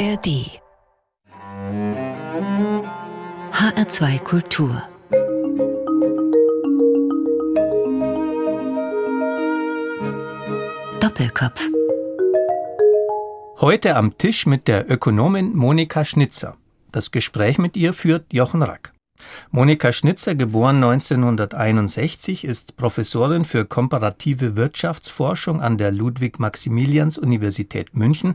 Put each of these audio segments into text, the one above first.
ARD HR2 Kultur Doppelkopf Heute am Tisch mit der Ökonomin Monika Schnitzer. Das Gespräch mit ihr führt Jochen Rack. Monika Schnitzer, geboren 1961, ist Professorin für komparative Wirtschaftsforschung an der Ludwig-Maximilians-Universität München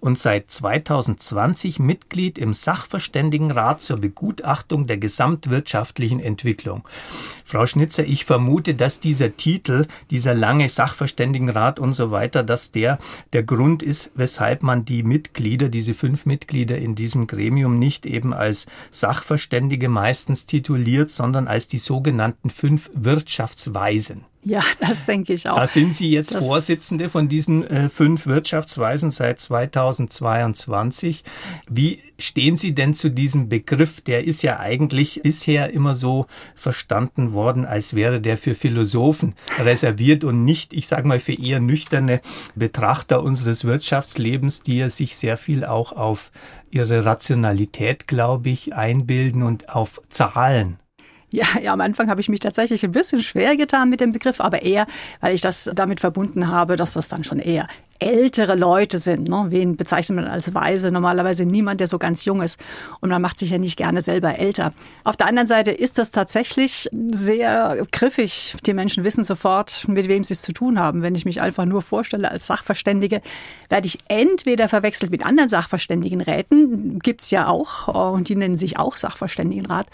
und seit 2020 Mitglied im Sachverständigenrat zur Begutachtung der gesamtwirtschaftlichen Entwicklung. Frau Schnitzer, ich vermute, dass dieser Titel, dieser lange Sachverständigenrat und so weiter, dass der der Grund ist, weshalb man die Mitglieder, diese fünf Mitglieder in diesem Gremium nicht eben als Sachverständige meistens tituliert, sondern als die sogenannten fünf Wirtschaftsweisen. Ja, das denke ich auch. Da sind Sie jetzt das Vorsitzende von diesen äh, fünf Wirtschaftsweisen seit 2022. Wie stehen Sie denn zu diesem Begriff? Der ist ja eigentlich bisher immer so verstanden worden, als wäre der für Philosophen reserviert und nicht, ich sage mal, für eher nüchterne Betrachter unseres Wirtschaftslebens, die ja sich sehr viel auch auf ihre Rationalität, glaube ich, einbilden und auf Zahlen. Ja, ja, am Anfang habe ich mich tatsächlich ein bisschen schwer getan mit dem Begriff, aber eher, weil ich das damit verbunden habe, dass das dann schon eher ältere Leute sind. Ne? Wen bezeichnet man als weise? Normalerweise niemand, der so ganz jung ist. Und man macht sich ja nicht gerne selber älter. Auf der anderen Seite ist das tatsächlich sehr griffig. Die Menschen wissen sofort, mit wem sie es zu tun haben. Wenn ich mich einfach nur vorstelle als Sachverständige, werde ich entweder verwechselt mit anderen Sachverständigenräten, gibt's ja auch, und die nennen sich auch Sachverständigenrat.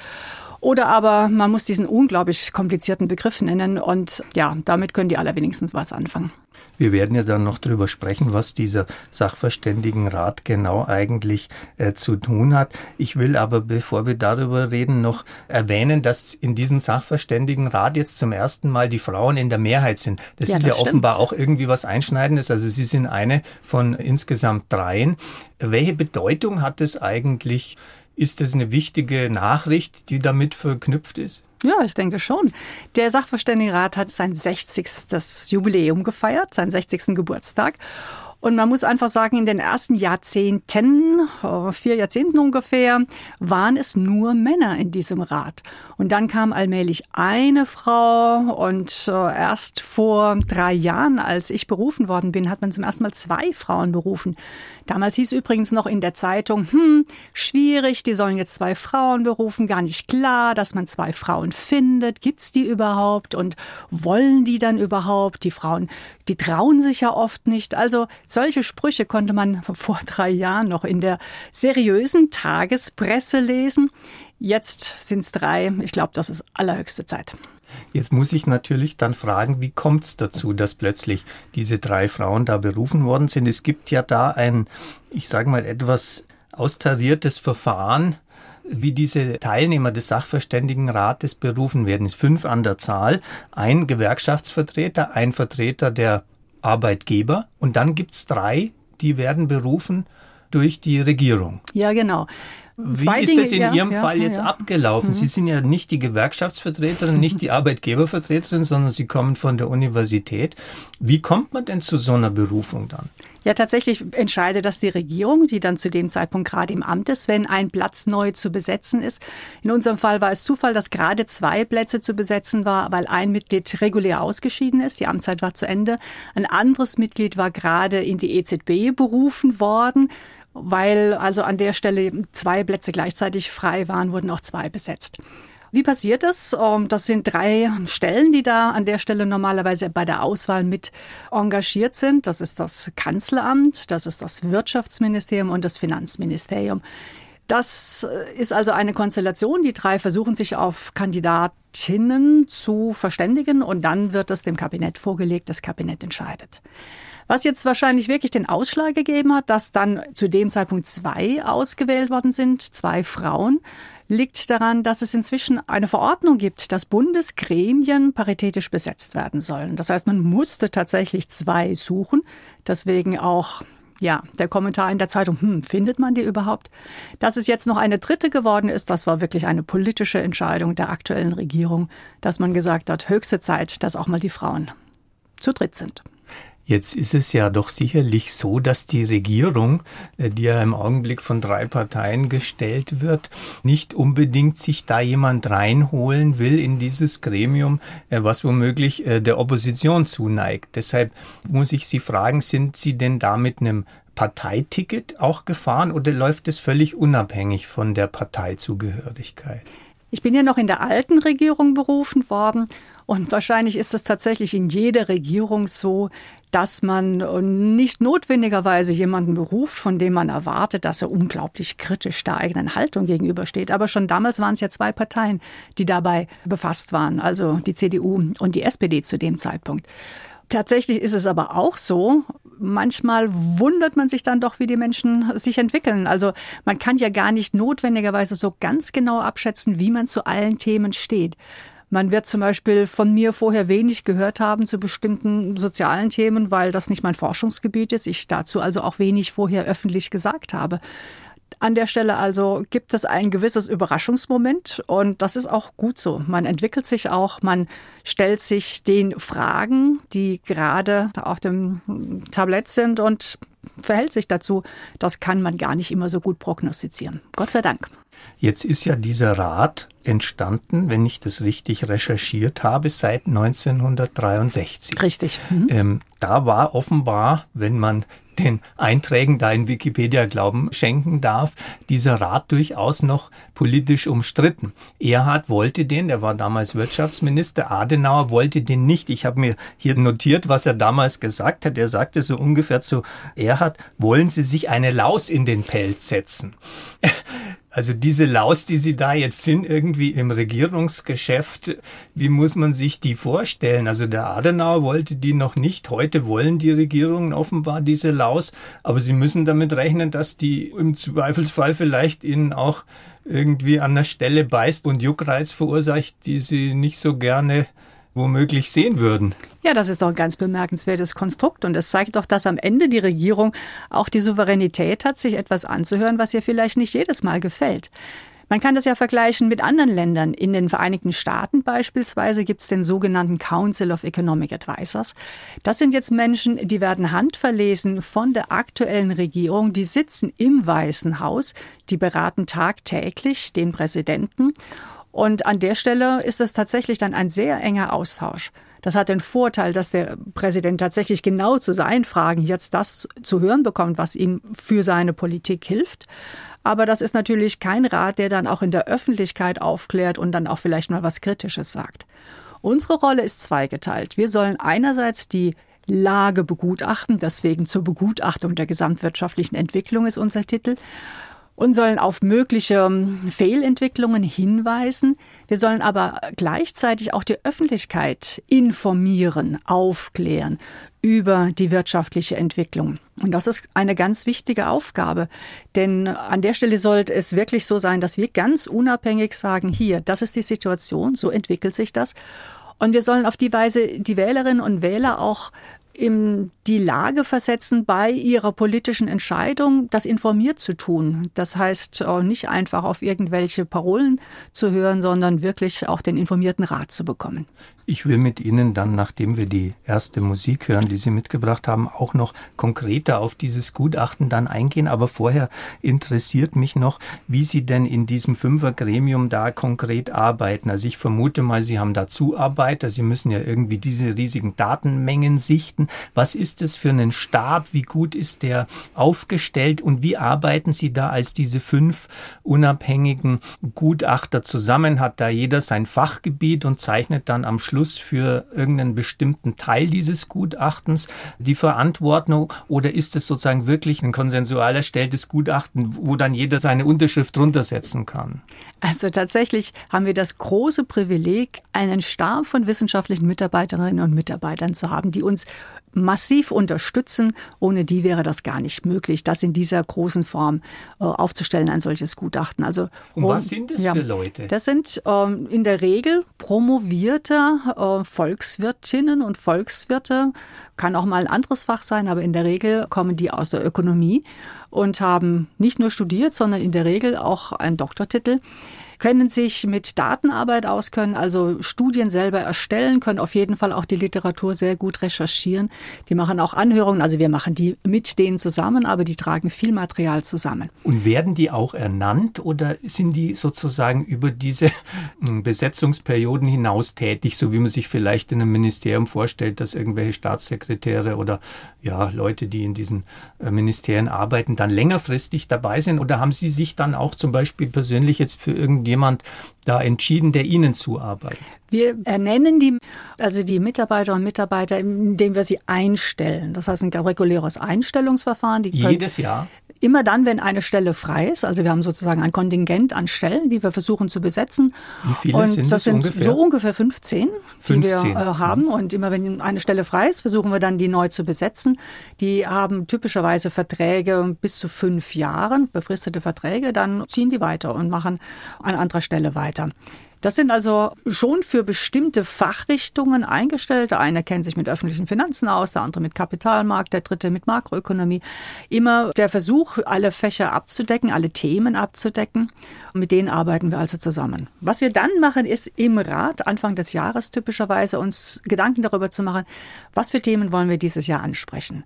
Oder aber man muss diesen unglaublich komplizierten Begriff nennen und ja, damit können die allerwenigstens was anfangen. Wir werden ja dann noch darüber sprechen, was dieser Sachverständigenrat genau eigentlich äh, zu tun hat. Ich will aber, bevor wir darüber reden, noch erwähnen, dass in diesem Sachverständigenrat jetzt zum ersten Mal die Frauen in der Mehrheit sind. Das ja, ist das ja stimmt. offenbar auch irgendwie was Einschneidendes. Also Sie sind eine von insgesamt dreien. Welche Bedeutung hat es eigentlich ist das eine wichtige Nachricht, die damit verknüpft ist? Ja, ich denke schon. Der Sachverständigenrat hat sein 60. Jubiläum gefeiert, seinen 60. Geburtstag. Und man muss einfach sagen, in den ersten Jahrzehnten, äh, vier Jahrzehnten ungefähr, waren es nur Männer in diesem Rat. Und dann kam allmählich eine Frau und äh, erst vor drei Jahren, als ich berufen worden bin, hat man zum ersten Mal zwei Frauen berufen. Damals hieß übrigens noch in der Zeitung, hm, schwierig, die sollen jetzt zwei Frauen berufen, gar nicht klar, dass man zwei Frauen findet. Gibt's die überhaupt und wollen die dann überhaupt? Die Frauen, die trauen sich ja oft nicht. Also solche Sprüche konnte man vor drei Jahren noch in der seriösen Tagespresse lesen. Jetzt sind es drei. Ich glaube, das ist allerhöchste Zeit. Jetzt muss ich natürlich dann fragen, wie kommt es dazu, dass plötzlich diese drei Frauen da berufen worden sind? Es gibt ja da ein, ich sage mal, etwas austariertes Verfahren, wie diese Teilnehmer des Sachverständigenrates berufen werden. Es ist fünf an der Zahl, ein Gewerkschaftsvertreter, ein Vertreter der Arbeitgeber und dann gibt es drei, die werden berufen durch die Regierung. Ja, genau. Wie ist das in ja, Ihrem ja, Fall jetzt abgelaufen? Mhm. Sie sind ja nicht die Gewerkschaftsvertreterin, nicht die Arbeitgebervertreterin, sondern Sie kommen von der Universität. Wie kommt man denn zu so einer Berufung dann? Ja, tatsächlich entscheidet das die Regierung, die dann zu dem Zeitpunkt gerade im Amt ist, wenn ein Platz neu zu besetzen ist. In unserem Fall war es Zufall, dass gerade zwei Plätze zu besetzen war, weil ein Mitglied regulär ausgeschieden ist. Die Amtszeit war zu Ende. Ein anderes Mitglied war gerade in die EZB berufen worden weil also an der Stelle zwei Plätze gleichzeitig frei waren, wurden auch zwei besetzt. Wie passiert das? Ähm, das sind drei Stellen, die da an der Stelle normalerweise bei der Auswahl mit engagiert sind. Das ist das Kanzleramt, das ist das Wirtschaftsministerium und das Finanzministerium. Das ist also eine Konstellation. Die drei versuchen sich auf Kandidatinnen zu verständigen und dann wird es dem Kabinett vorgelegt. Das Kabinett entscheidet. Was jetzt wahrscheinlich wirklich den Ausschlag gegeben hat, dass dann zu dem Zeitpunkt zwei ausgewählt worden sind, zwei Frauen, liegt daran, dass es inzwischen eine Verordnung gibt, dass Bundesgremien paritätisch besetzt werden sollen. Das heißt, man musste tatsächlich zwei suchen. Deswegen auch ja, der Kommentar in der Zeitung, hm, findet man die überhaupt? Dass es jetzt noch eine dritte geworden ist, das war wirklich eine politische Entscheidung der aktuellen Regierung, dass man gesagt hat, höchste Zeit, dass auch mal die Frauen zu dritt sind. Jetzt ist es ja doch sicherlich so, dass die Regierung, äh, die ja im Augenblick von drei Parteien gestellt wird, nicht unbedingt sich da jemand reinholen will in dieses Gremium, äh, was womöglich äh, der Opposition zuneigt. Deshalb muss ich Sie fragen, sind Sie denn da mit einem Parteiticket auch gefahren oder läuft es völlig unabhängig von der Parteizugehörigkeit? Ich bin ja noch in der alten Regierung berufen worden und wahrscheinlich ist es tatsächlich in jeder Regierung so, dass man nicht notwendigerweise jemanden beruft, von dem man erwartet, dass er unglaublich kritisch der eigenen Haltung gegenübersteht. Aber schon damals waren es ja zwei Parteien, die dabei befasst waren, also die CDU und die SPD zu dem Zeitpunkt. Tatsächlich ist es aber auch so, manchmal wundert man sich dann doch, wie die Menschen sich entwickeln. Also man kann ja gar nicht notwendigerweise so ganz genau abschätzen, wie man zu allen Themen steht. Man wird zum Beispiel von mir vorher wenig gehört haben zu bestimmten sozialen Themen, weil das nicht mein Forschungsgebiet ist. Ich dazu also auch wenig vorher öffentlich gesagt habe. An der Stelle also gibt es ein gewisses Überraschungsmoment und das ist auch gut so. Man entwickelt sich auch, man stellt sich den Fragen, die gerade auf dem Tablett sind und verhält sich dazu. Das kann man gar nicht immer so gut prognostizieren. Gott sei Dank. Jetzt ist ja dieser Rat entstanden, wenn ich das richtig recherchiert habe, seit 1963. Richtig. Mhm. Ähm, da war offenbar, wenn man den Einträgen da in Wikipedia Glauben schenken darf, dieser Rat durchaus noch politisch umstritten. Erhard wollte den, er war damals Wirtschaftsminister, Adenauer wollte den nicht. Ich habe mir hier notiert, was er damals gesagt hat. Er sagte so ungefähr zu Erhard, wollen Sie sich eine Laus in den Pelz setzen? Also diese Laus, die Sie da jetzt sind, irgendwie im Regierungsgeschäft, wie muss man sich die vorstellen? Also der Adenauer wollte die noch nicht. Heute wollen die Regierungen offenbar diese Laus, aber Sie müssen damit rechnen, dass die im Zweifelsfall vielleicht Ihnen auch irgendwie an der Stelle beißt und Juckreiz verursacht, die Sie nicht so gerne womöglich sehen würden. Ja, das ist doch ein ganz bemerkenswertes Konstrukt und es zeigt doch, dass am Ende die Regierung auch die Souveränität hat, sich etwas anzuhören, was ihr vielleicht nicht jedes Mal gefällt. Man kann das ja vergleichen mit anderen Ländern. In den Vereinigten Staaten beispielsweise gibt es den sogenannten Council of Economic Advisors. Das sind jetzt Menschen, die werden handverlesen von der aktuellen Regierung, die sitzen im Weißen Haus, die beraten tagtäglich den Präsidenten und an der Stelle ist es tatsächlich dann ein sehr enger Austausch. Das hat den Vorteil, dass der Präsident tatsächlich genau zu seinen Fragen jetzt das zu hören bekommt, was ihm für seine Politik hilft. Aber das ist natürlich kein Rat, der dann auch in der Öffentlichkeit aufklärt und dann auch vielleicht mal was Kritisches sagt. Unsere Rolle ist zweigeteilt. Wir sollen einerseits die Lage begutachten, deswegen zur Begutachtung der gesamtwirtschaftlichen Entwicklung ist unser Titel und sollen auf mögliche ähm, Fehlentwicklungen hinweisen. Wir sollen aber gleichzeitig auch die Öffentlichkeit informieren, aufklären über die wirtschaftliche Entwicklung. Und das ist eine ganz wichtige Aufgabe, denn an der Stelle sollte es wirklich so sein, dass wir ganz unabhängig sagen, hier, das ist die Situation, so entwickelt sich das. Und wir sollen auf die Weise die Wählerinnen und Wähler auch in die Lage versetzen, bei ihrer politischen Entscheidung das informiert zu tun. Das heißt, nicht einfach auf irgendwelche Parolen zu hören, sondern wirklich auch den informierten Rat zu bekommen. Ich will mit Ihnen dann, nachdem wir die erste Musik hören, die Sie mitgebracht haben, auch noch konkreter auf dieses Gutachten dann eingehen. Aber vorher interessiert mich noch, wie Sie denn in diesem Fünfergremium da konkret arbeiten. Also ich vermute mal, Sie haben da Zuarbeiter. Sie müssen ja irgendwie diese riesigen Datenmengen sichten. Was ist es für einen Stab? Wie gut ist der aufgestellt? Und wie arbeiten Sie da als diese fünf unabhängigen Gutachter zusammen? Hat da jeder sein Fachgebiet und zeichnet dann am Schluss für irgendeinen bestimmten Teil dieses Gutachtens die Verantwortung oder ist es sozusagen wirklich ein konsensual erstelltes Gutachten, wo dann jeder seine Unterschrift drunter setzen kann? Also tatsächlich haben wir das große Privileg, einen Stab von wissenschaftlichen Mitarbeiterinnen und Mitarbeitern zu haben, die uns massiv unterstützen. Ohne die wäre das gar nicht möglich, das in dieser großen Form äh, aufzustellen, ein solches Gutachten. Also, Und was sind das ja, für Leute? Das sind ähm, in der Regel promovierte äh, Volkswirtinnen und Volkswirte, kann auch mal ein anderes Fach sein, aber in der Regel kommen die aus der Ökonomie und haben nicht nur studiert, sondern in der Regel auch einen Doktortitel. Können sich mit Datenarbeit auskennen, also Studien selber erstellen, können auf jeden Fall auch die Literatur sehr gut recherchieren. Die machen auch Anhörungen, also wir machen die mit denen zusammen, aber die tragen viel Material zusammen. Und werden die auch ernannt oder sind die sozusagen über diese hm, Besetzungsperioden hinaus tätig, so wie man sich vielleicht in einem Ministerium vorstellt, dass irgendwelche Staatssekretäre oder ja, Leute, die in diesen äh, Ministerien arbeiten, dann längerfristig dabei sind? Oder haben Sie sich dann auch zum Beispiel persönlich jetzt für irgendjemand da entschieden, der Ihnen zuarbeitet? Wir ernennen die, also die Mitarbeiter und Mitarbeiter, indem wir sie einstellen. Das heißt ein reguläres Einstellungsverfahren. Jedes Jahr? Immer dann, wenn eine Stelle frei ist. Also wir haben sozusagen ein Kontingent an Stellen, die wir versuchen zu besetzen. Wie viele und sind das? sind ungefähr? so ungefähr 15, 15. die wir äh, haben. Mhm. Und immer wenn eine Stelle frei ist, versuchen wir dann die neu zu besetzen. Die haben typischerweise Verträge bis zu fünf Jahren, befristete Verträge. Dann ziehen die weiter und machen an anderer Stelle weiter. Das sind also schon für bestimmte Fachrichtungen eingestellt. Der eine kennt sich mit öffentlichen Finanzen aus, der andere mit Kapitalmarkt, der dritte mit Makroökonomie. Immer der Versuch, alle Fächer abzudecken, alle Themen abzudecken. Mit denen arbeiten wir also zusammen. Was wir dann machen, ist im Rat Anfang des Jahres typischerweise uns Gedanken darüber zu machen, was für Themen wollen wir dieses Jahr ansprechen.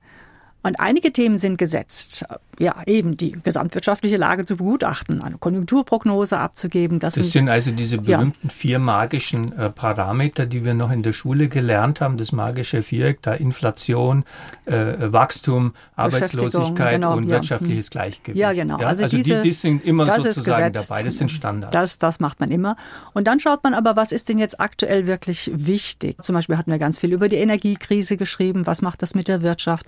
Und einige Themen sind gesetzt. Ja, eben die gesamtwirtschaftliche Lage zu begutachten, eine Konjunkturprognose abzugeben. Das, das sind, sind, also diese berühmten ja. vier magischen äh, Parameter, die wir noch in der Schule gelernt haben. Das magische Viereck, da Inflation, äh, Wachstum, Arbeitslosigkeit genau, und ja. wirtschaftliches Gleichgewicht. Ja, genau. Ja? Also, also diese, die, die, sind immer sozusagen dabei. Das sind Standards. Das, das macht man immer. Und dann schaut man aber, was ist denn jetzt aktuell wirklich wichtig? Zum Beispiel hatten wir ganz viel über die Energiekrise geschrieben. Was macht das mit der Wirtschaft?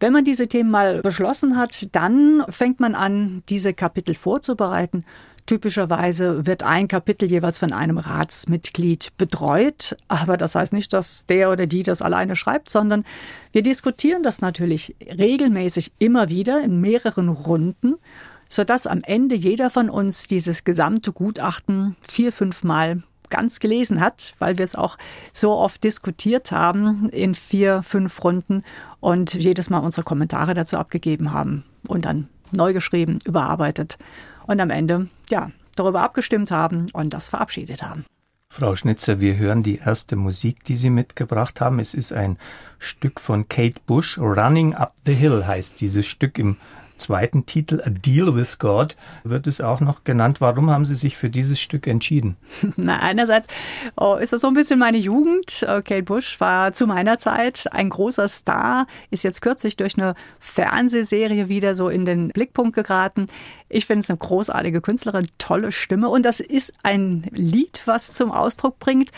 Wenn man diese Themen mal beschlossen hat, dann fängt man an, diese Kapitel vorzubereiten. Typischerweise wird ein Kapitel jeweils von einem Ratsmitglied betreut, aber das heißt nicht, dass der oder die das alleine schreibt, sondern wir diskutieren das natürlich regelmäßig immer wieder in mehreren Runden, sodass am Ende jeder von uns dieses gesamte Gutachten vier, fünf Mal ganz gelesen hat, weil wir es auch so oft diskutiert haben in vier, fünf Runden und jedes Mal unsere Kommentare dazu abgegeben haben und dann neu geschrieben, überarbeitet und am Ende, ja, darüber abgestimmt haben und das verabschiedet haben. Frau Schnitzer, wir hören die erste Musik, die Sie mitgebracht haben. Es ist ein Stück von Kate Bush. Running Up the Hill heißt dieses Stück im zweiten Titel A Deal with God wird es auch noch genannt. Warum haben Sie sich für dieses Stück entschieden? Na, einerseits oh, ist das so ein bisschen meine Jugend. Äh, Kate Bush war zu meiner Zeit ein großer Star, ist jetzt kürzlich durch eine Fernsehserie wieder so in den Blickpunkt geraten. Ich finde es eine großartige Künstlerin, tolle Stimme und das ist ein Lied, was zum Ausdruck bringt,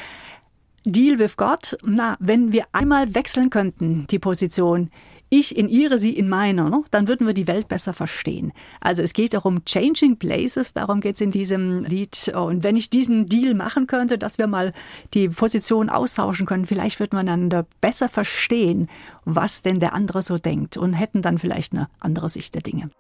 Deal with God. Na, wenn wir einmal wechseln könnten, die Position, ich in ihre, sie in meine, ne? dann würden wir die Welt besser verstehen. Also es geht darum, Changing Places, darum geht es in diesem Lied. Und wenn ich diesen Deal machen könnte, dass wir mal die Position austauschen können, vielleicht würden wir einander besser verstehen, was denn der andere so denkt und hätten dann vielleicht eine andere Sicht der Dinge.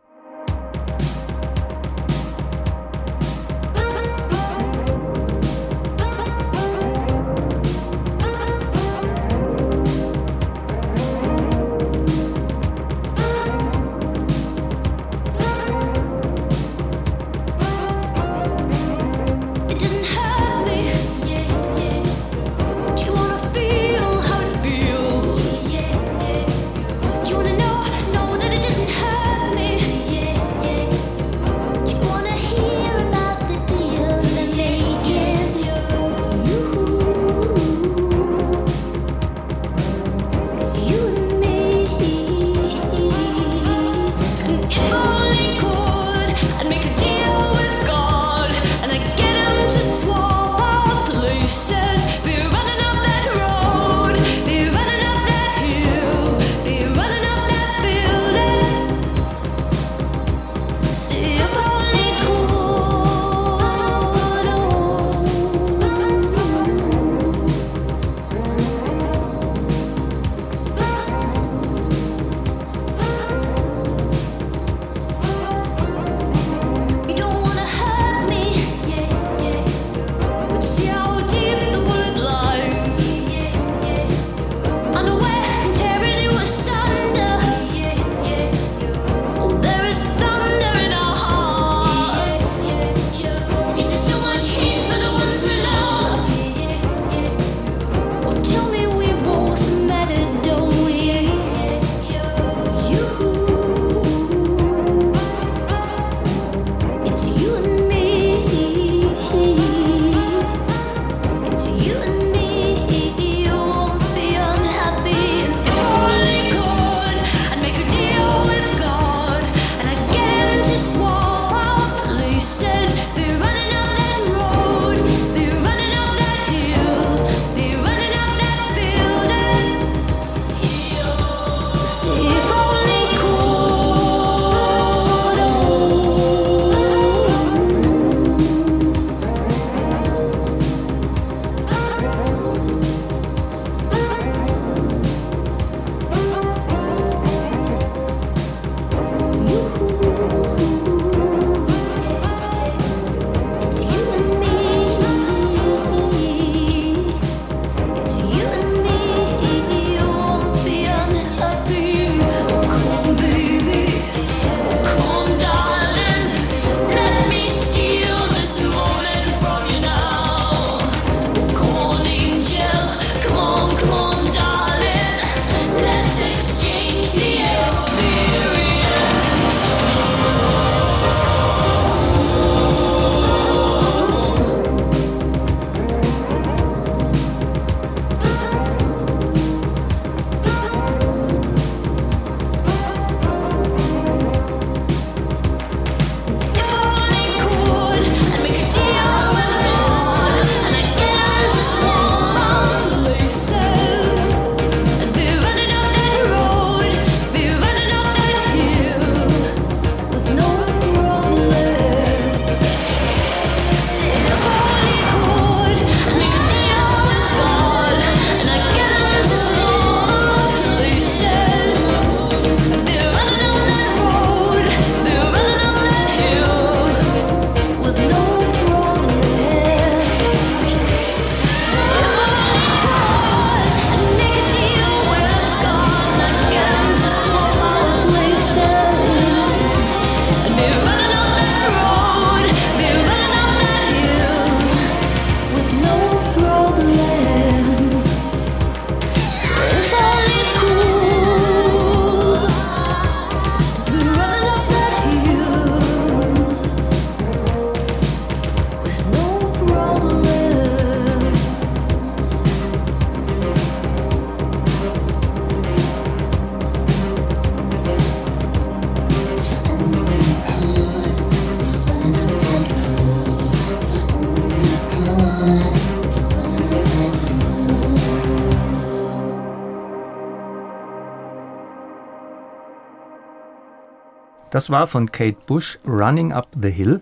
Das war von Kate Bush Running Up the Hill.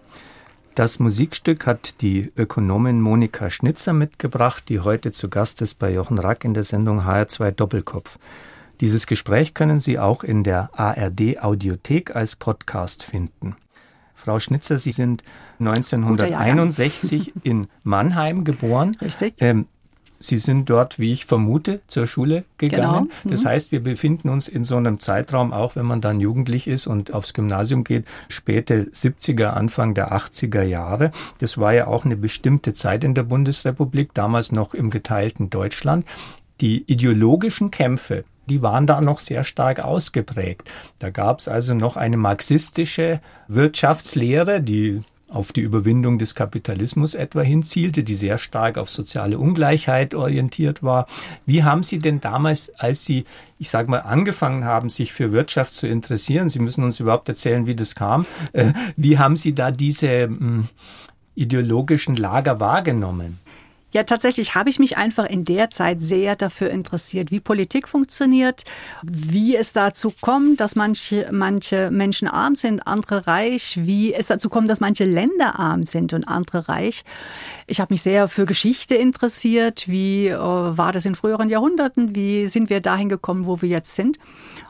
Das Musikstück hat die Ökonomin Monika Schnitzer mitgebracht, die heute zu Gast ist bei Jochen Rack in der Sendung HR2 Doppelkopf. Dieses Gespräch können Sie auch in der ARD Audiothek als Podcast finden. Frau Schnitzer, Sie sind 1961 in Mannheim geboren. Richtig. Ähm, Sie sind dort, wie ich vermute, zur Schule gegangen. Genau. Mhm. Das heißt, wir befinden uns in so einem Zeitraum, auch wenn man dann jugendlich ist und aufs Gymnasium geht, späte 70er, Anfang der 80er Jahre. Das war ja auch eine bestimmte Zeit in der Bundesrepublik, damals noch im geteilten Deutschland. Die ideologischen Kämpfe, die waren da noch sehr stark ausgeprägt. Da gab es also noch eine marxistische Wirtschaftslehre, die auf die Überwindung des Kapitalismus etwa hinzielte, die sehr stark auf soziale Ungleichheit orientiert war. Wie haben Sie denn damals, als Sie, ich sage mal, angefangen haben, sich für Wirtschaft zu interessieren, Sie müssen uns überhaupt erzählen, wie das kam, äh, wie haben Sie da diese mh, hm, ideologischen Lager wahrgenommen? Ja, tatsächlich habe ich mich einfach in der Zeit sehr dafür interessiert, wie Politik funktioniert, wie es dazu kommt, dass manche, manche Menschen arm sind, andere reich, wie es dazu kommt, dass manche Länder arm sind und andere reich. Ich habe mich sehr für Geschichte interessiert. Wie äh, war das in früheren Jahrhunderten? Wie sind wir dahin gekommen, wo wir jetzt sind?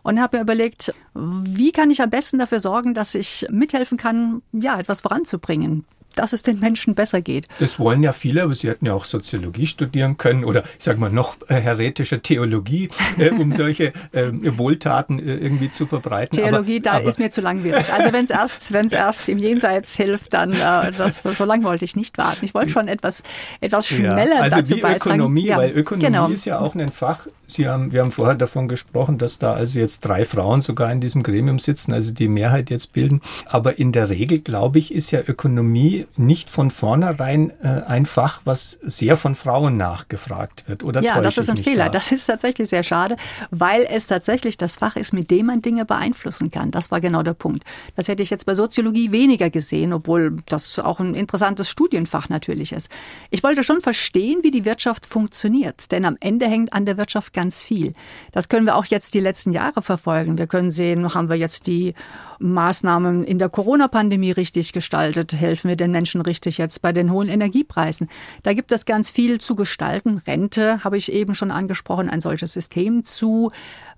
Und habe mir überlegt, wie kann ich am besten dafür sorgen, dass ich mithelfen kann, ja, etwas voranzubringen dass es den Menschen besser geht. Das wollen ja viele, aber sie hätten ja auch Soziologie studieren können oder ich sage mal noch äh, heretische Theologie, äh, um solche äh, Wohltaten äh, irgendwie zu verbreiten. Theologie, aber, da aber, ist mir zu langwierig. Also wenn es erst, wenn es erst im Jenseits hilft, dann äh, das, so lange wollte ich nicht warten. Ich wollte schon etwas, etwas schneller ja, also dazu wie beitragen. Ökonomie, ja, weil Ökonomie genau. ist ja auch ein Fach. Sie haben, wir haben vorher davon gesprochen, dass da also jetzt drei Frauen sogar in diesem Gremium sitzen, also die Mehrheit jetzt bilden. Aber in der Regel, glaube ich, ist ja Ökonomie nicht von vornherein äh, ein Fach, was sehr von Frauen nachgefragt wird. Oder ja, das ist ein Fehler. Da? Das ist tatsächlich sehr schade, weil es tatsächlich das Fach ist, mit dem man Dinge beeinflussen kann. Das war genau der Punkt. Das hätte ich jetzt bei Soziologie weniger gesehen, obwohl das auch ein interessantes Studienfach natürlich ist. Ich wollte schon verstehen, wie die Wirtschaft funktioniert, denn am Ende hängt an der Wirtschaft ganz viel. Das können wir auch jetzt die letzten Jahre verfolgen. Wir können sehen, haben wir jetzt die Maßnahmen in der Corona-Pandemie richtig gestaltet? Helfen wir den Menschen richtig jetzt bei den hohen Energiepreisen? Da gibt es ganz viel zu gestalten. Rente habe ich eben schon angesprochen, ein solches System zu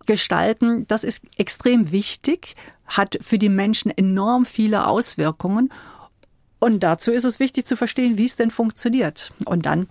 gestalten. Das ist extrem wichtig, hat für die Menschen enorm viele Auswirkungen. Und dazu ist es wichtig zu verstehen, wie es denn funktioniert. Und dann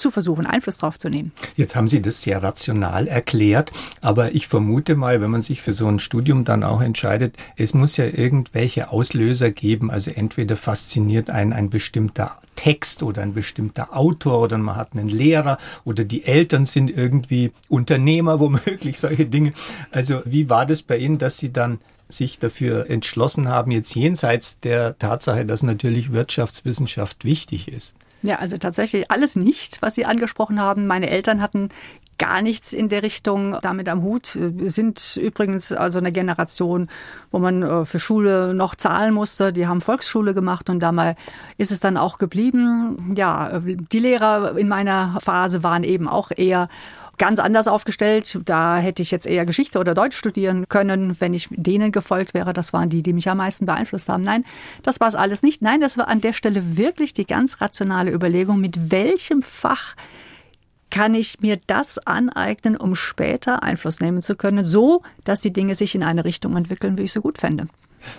zu versuchen, Einfluss drauf zu nehmen. Jetzt haben Sie das sehr rational erklärt, aber ich vermute mal, wenn man sich für so ein Studium dann auch entscheidet, es muss ja irgendwelche Auslöser geben. Also entweder fasziniert einen ein bestimmter Text oder ein bestimmter Autor oder man hat einen Lehrer oder die Eltern sind irgendwie Unternehmer, womöglich solche Dinge. Also wie war das bei Ihnen, dass Sie dann sich dafür entschlossen haben, jetzt jenseits der Tatsache, dass natürlich Wirtschaftswissenschaft wichtig ist? Ja, also tatsächlich alles nicht, was Sie angesprochen haben. Meine Eltern hatten gar nichts in der Richtung damit am Hut. Wir sind übrigens also eine Generation, wo man äh, für Schule noch zahlen musste. Die haben Volksschule gemacht und dabei ist es dann auch geblieben. Ja, die Lehrer in meiner Phase waren eben auch eher ganz anders aufgestellt. Da hätte ich jetzt eher Geschichte oder Deutsch studieren können, wenn ich denen gefolgt wäre. Das waren die, die mich am meisten beeinflusst haben. Nein, das war es alles nicht. Nein, das war an der Stelle wirklich die ganz rationale Überlegung, mit welchem Fach kann ich mir das aneignen, um später Einfluss nehmen zu können, so dass die Dinge sich in eine Richtung entwickeln, wie ich so gut fände.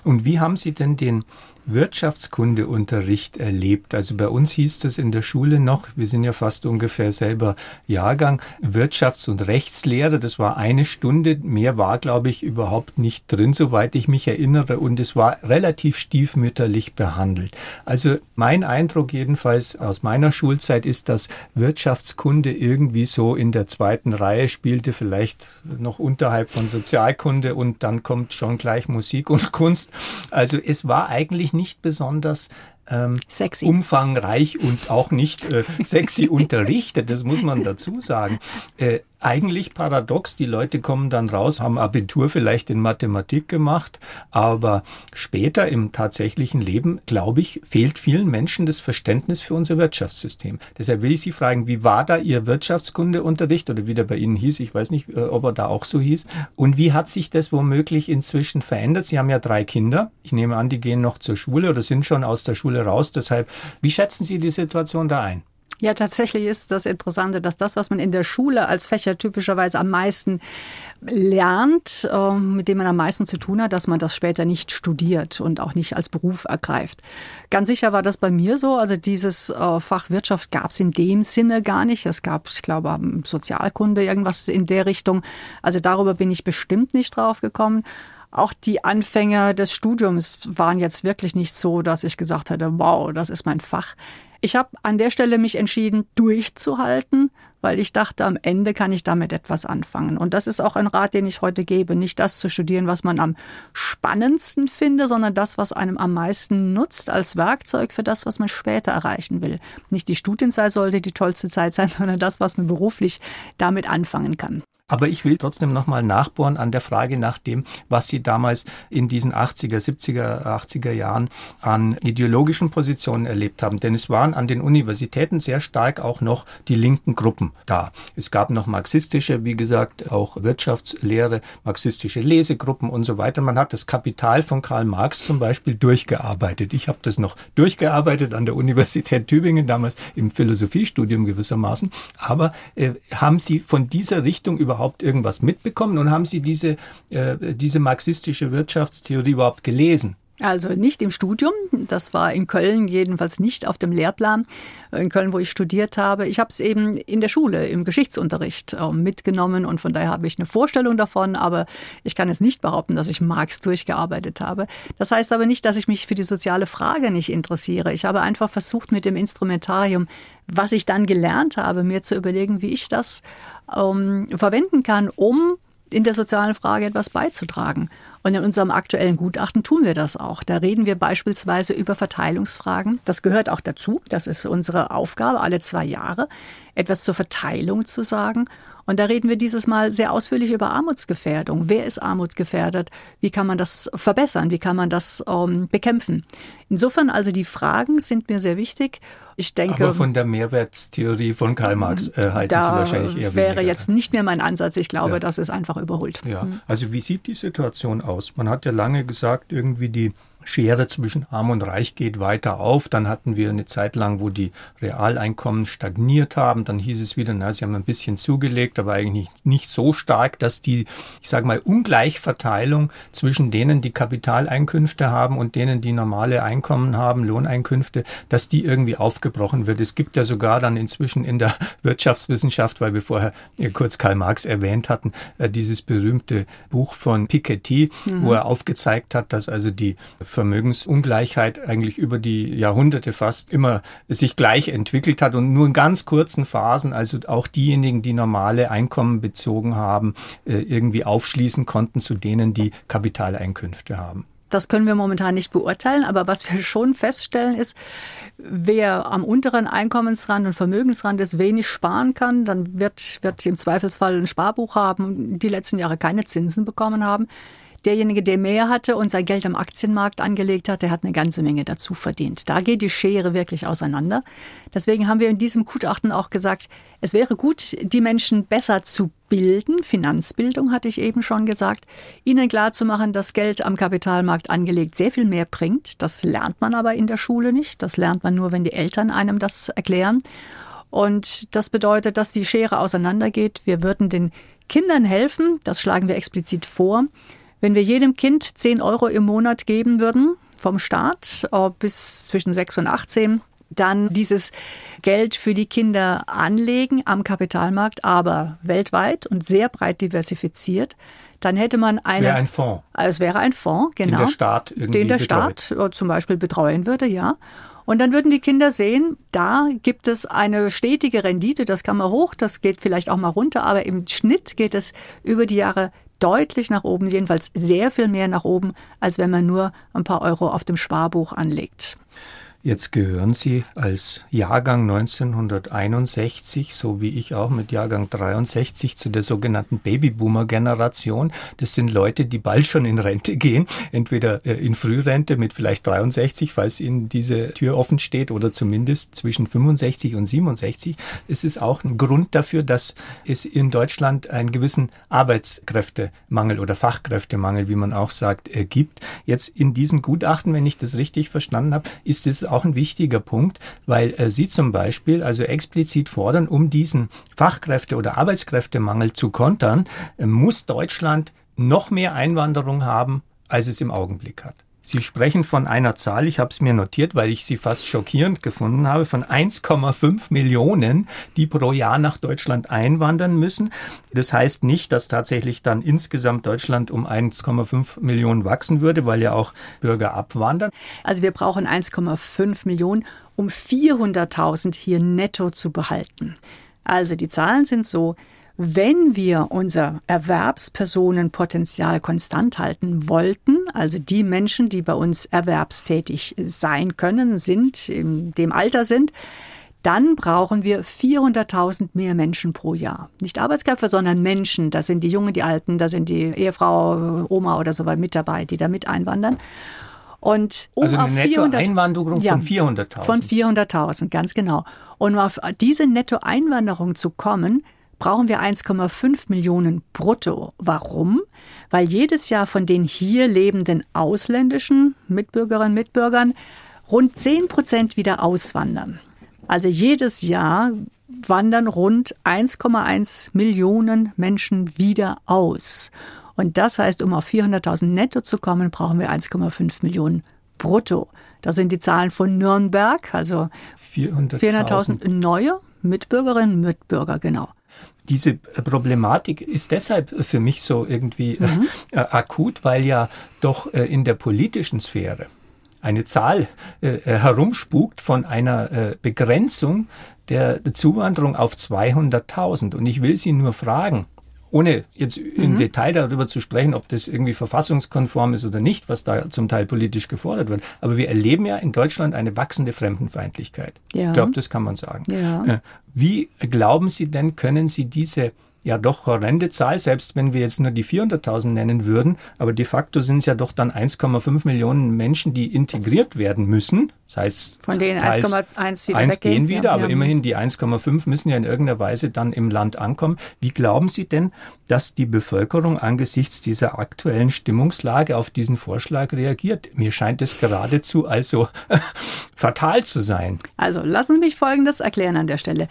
Und wie haben Sie denn den Wirtschaftskundeunterricht erlebt? Also bei uns hieß es in der Schule noch, wir sind ja fast ungefähr selber Jahrgang, Wirtschafts- und Rechtslehre, das war eine Stunde, mehr war, glaube ich, überhaupt nicht drin, soweit ich mich erinnere, und es war relativ stiefmütterlich behandelt. Also mein Eindruck jedenfalls aus meiner Schulzeit ist, dass Wirtschaftskunde irgendwie so in der zweiten Reihe spielte, vielleicht noch unterhalb von Sozialkunde und dann kommt schon gleich Musik und Kunst. Also es war eigentlich eigentlich nicht besonders ähm, sexy. umfangreich und auch nicht äh, sexy unterrichtet, das muss man dazu sagen. Äh, eigentlich paradox. Die Leute kommen dann raus, haben Abitur vielleicht in Mathematik gemacht, aber später im tatsächlichen Leben, glaube ich, fehlt vielen Menschen das Verständnis für unser Wirtschaftssystem. Deshalb will ich Sie fragen, wie war da Ihr Wirtschaftskundeunterricht oder wie der bei Ihnen hieß? Ich weiß nicht, äh, ob er da auch so hieß. Und wie hat sich das womöglich inzwischen verändert? Sie haben ja drei Kinder. Ich nehme an, die gehen noch zur Schule oder sind schon aus der Schule raus. Deshalb, wie schätzen Sie die Situation da ein? Ja, tatsächlich ist das Interessante, dass das, was man in der Schule als Fächer typischerweise am meisten lernt, ähm, mit dem man am meisten zu tun hat, dass man das später nicht studiert und auch nicht als Beruf ergreift. Ganz sicher war das bei mir so. Also dieses äh, Fach Wirtschaft gab es in dem Sinne gar nicht. Es gab, ich glaube, Sozialkunde, irgendwas in der Richtung. Also darüber bin ich bestimmt nicht drauf gekommen. Auch die Anfänge des Studiums waren jetzt wirklich nicht so, dass ich gesagt hätte, wow, das ist mein Fach. Ich habe an der Stelle mich entschieden, durchzuhalten, weil ich dachte, am Ende kann ich damit etwas anfangen. Und das ist auch ein Rat, den ich heute gebe. Nicht das zu studieren, was man am spannendsten finde, sondern das, was einem am meisten nutzt als Werkzeug für das, was man später erreichen will. Nicht die Studienzeit sollte die tollste Zeit sein, sondern das, was man beruflich damit anfangen kann. Aber ich will trotzdem nochmal nachbohren an der Frage nach dem, was Sie damals in diesen 80er, 70er, 80er Jahren an ideologischen Positionen erlebt haben. Denn es waren an den Universitäten sehr stark auch noch die linken Gruppen da. Es gab noch marxistische, wie gesagt, auch Wirtschaftslehre, marxistische Lesegruppen und so weiter. Man hat das Kapital von Karl Marx zum Beispiel durchgearbeitet. Ich habe das noch durchgearbeitet an der Universität Tübingen, damals im Philosophiestudium gewissermaßen. Aber äh, haben Sie von dieser Richtung überhaupt irgendwas mitbekommen und haben Sie diese, äh, diese marxistische Wirtschaftstheorie überhaupt gelesen? Also nicht im Studium, das war in Köln jedenfalls nicht auf dem Lehrplan, in Köln, wo ich studiert habe. Ich habe es eben in der Schule, im Geschichtsunterricht äh, mitgenommen und von daher habe ich eine Vorstellung davon, aber ich kann jetzt nicht behaupten, dass ich Marx durchgearbeitet habe. Das heißt aber nicht, dass ich mich für die soziale Frage nicht interessiere. Ich habe einfach versucht, mit dem Instrumentarium, was ich dann gelernt habe, mir zu überlegen, wie ich das ähm, verwenden kann, um in der sozialen Frage etwas beizutragen. Und in unserem aktuellen Gutachten tun wir das auch. Da reden wir beispielsweise über Verteilungsfragen. Das gehört auch dazu. Das ist unsere Aufgabe, alle zwei Jahre etwas zur Verteilung zu sagen. Und da reden wir dieses Mal sehr ausführlich über Armutsgefährdung. Wer ist armutgefährdet? Wie kann man das verbessern? Wie kann man das ähm, bekämpfen? Insofern also die Fragen sind mir sehr wichtig. Ich denke, Aber von der Mehrwertstheorie von Karl Marx äh, halten Sie wahrscheinlich eher wäre weniger. jetzt nicht mehr mein Ansatz. Ich glaube, ja. das ist einfach überholt. Ja, hm. also wie sieht die Situation aus? Man hat ja lange gesagt, irgendwie die Schere zwischen Arm und Reich geht weiter auf. Dann hatten wir eine Zeit lang, wo die Realeinkommen stagniert haben. Dann hieß es wieder, na, sie haben ein bisschen zugelegt, aber eigentlich nicht so stark, dass die, ich sage mal, Ungleichverteilung zwischen denen, die Kapitaleinkünfte haben und denen, die normale Einkommen haben, Lohneinkünfte, dass die irgendwie aufgebrochen wird. Es gibt ja sogar dann inzwischen in der Wirtschaftswissenschaft, weil wir vorher kurz Karl Marx erwähnt hatten, äh, dieses berühmte Buch von Piketty, mhm. wo er aufgezeigt hat, dass also die Vermögensungleichheit eigentlich über die Jahrhunderte fast immer sich gleich entwickelt hat und nur in ganz kurzen Phasen, also auch diejenigen, die normale Einkommen bezogen haben, äh, irgendwie aufschließen konnten zu denen, die Kapitaleinkünfte haben. Das können wir momentan nicht beurteilen, aber was wir schon feststellen ist, wer am unteren Einkommensrand und Vermögensrand ist, wenig sparen kann, dann wird, wird im Zweifelsfall ein Sparbuch haben, die letzten Jahre keine Zinsen bekommen haben. Derjenige, der mehr hatte und sein Geld am Aktienmarkt angelegt hat, der hat eine ganze Menge dazu verdient. Da geht die Schere wirklich auseinander. Deswegen haben wir in diesem Gutachten auch gesagt, es wäre gut, die Menschen besser zu bilden. Finanzbildung hatte ich eben schon gesagt. Ihnen klarzumachen, dass Geld am Kapitalmarkt angelegt sehr viel mehr bringt. Das lernt man aber in der Schule nicht. Das lernt man nur, wenn die Eltern einem das erklären. Und das bedeutet, dass die Schere auseinandergeht. Wir würden den Kindern helfen, das schlagen wir explizit vor, wenn wir jedem Kind 10 Euro im Monat geben würden vom Staat äh, bis zwischen 6 und 18, dann dieses Geld für die Kinder anlegen am Kapitalmarkt, aber weltweit und sehr breit diversifiziert, dann hätte man eine. Es wäre ein Fonds. Es wäre ein Fonds, genau. Den der Staat irgendwie Den der betreut. Staat äh, zum Beispiel betreuen würde, ja. Und dann würden die Kinder sehen, da gibt es eine stetige Rendite, das kann man hoch, das geht vielleicht auch mal runter, aber im Schnitt geht es über die Jahre deutlich nach oben, jedenfalls sehr viel mehr nach oben, als wenn man nur ein paar Euro auf dem Sparbuch anlegt. Jetzt gehören Sie als Jahrgang 1961, so wie ich auch mit Jahrgang 63, zu der sogenannten Babyboomer-Generation. Das sind Leute, die bald schon in Rente gehen, entweder äh, in Frührente mit vielleicht 63, falls Ihnen diese Tür offen steht, oder zumindest zwischen 65 und 67. Es ist auch ein Grund dafür, dass es in Deutschland einen gewissen Arbeitskräftemangel oder Fachkräftemangel, wie man auch sagt, äh, gibt. Jetzt in diesem Gutachten, wenn ich das richtig verstanden habe, ist es auch ein wichtiger Punkt, weil äh, Sie zum Beispiel also explizit fordern, um diesen Fachkräfte- oder Arbeitskräftemangel zu kontern, äh, muss Deutschland noch mehr Einwanderung haben, als es im Augenblick hat. Sie sprechen von einer Zahl, ich habe es mir notiert, weil ich sie fast schockierend gefunden habe, von 1,5 Millionen, die pro Jahr nach Deutschland einwandern müssen. Das heißt nicht, dass tatsächlich dann insgesamt Deutschland um 1,5 Millionen wachsen würde, weil ja auch Bürger abwandern. Also wir brauchen 1,5 Millionen, um 400.000 hier netto zu behalten. Also die Zahlen sind so, wenn wir unser Erwerbspersonenpotenzial konstant halten wollten, also die Menschen, die bei uns erwerbstätig sein können, sind, in dem Alter sind, dann brauchen wir 400.000 mehr Menschen pro Jahr. Nicht Arbeitskräfte, sondern Menschen. Da sind die Jungen, die Alten, da sind die Ehefrau, Oma oder so weiter mit dabei, die da mit einwandern. Und um also eine Nettoeinwanderung ja, von 400.000. Von 400.000, ganz genau. Und um auf diese Nettoeinwanderung zu kommen, brauchen wir 1,5 Millionen brutto. Warum? Weil jedes Jahr von den hier lebenden ausländischen Mitbürgerinnen und Mitbürgern rund 10 Prozent wieder auswandern. Also jedes Jahr wandern rund 1,1 Millionen Menschen wieder aus. Und das heißt, um auf 400.000 netto zu kommen, brauchen wir 1,5 Millionen brutto. Das sind die Zahlen von Nürnberg, also 400.000 400 neue Mitbürgerinnen und Mitbürger, genau diese Problematik ist deshalb für mich so irgendwie äh, mhm. äh, akut, weil ja doch äh, in der politischen Sphäre eine Zahl äh, herumspukt von einer äh, Begrenzung der Zuwanderung auf 200.000. Und ich will Sie nur fragen, ohne jetzt im mhm. Detail darüber zu sprechen, ob das irgendwie verfassungskonform ist oder nicht, was da zum Teil politisch gefordert wird. Aber wir erleben ja in Deutschland eine wachsende Fremdenfeindlichkeit. Ja. Ich glaube, das kann man sagen. Ja. Äh, wie glauben Sie denn, können Sie diese ja doch horrende Zahl, selbst wenn wir jetzt nur die 400.000 nennen würden. Aber de facto sind es ja doch dann 1,5 Millionen Menschen, die integriert werden müssen. Das heißt, von denen 1,1 wieder 1 gehen wieder, ja, aber ja. immerhin die 1,5 müssen ja in irgendeiner Weise dann im Land ankommen. Wie glauben Sie denn, dass die Bevölkerung angesichts dieser aktuellen Stimmungslage auf diesen Vorschlag reagiert? Mir scheint es geradezu also fatal zu sein. Also lassen Sie mich Folgendes erklären an der Stelle.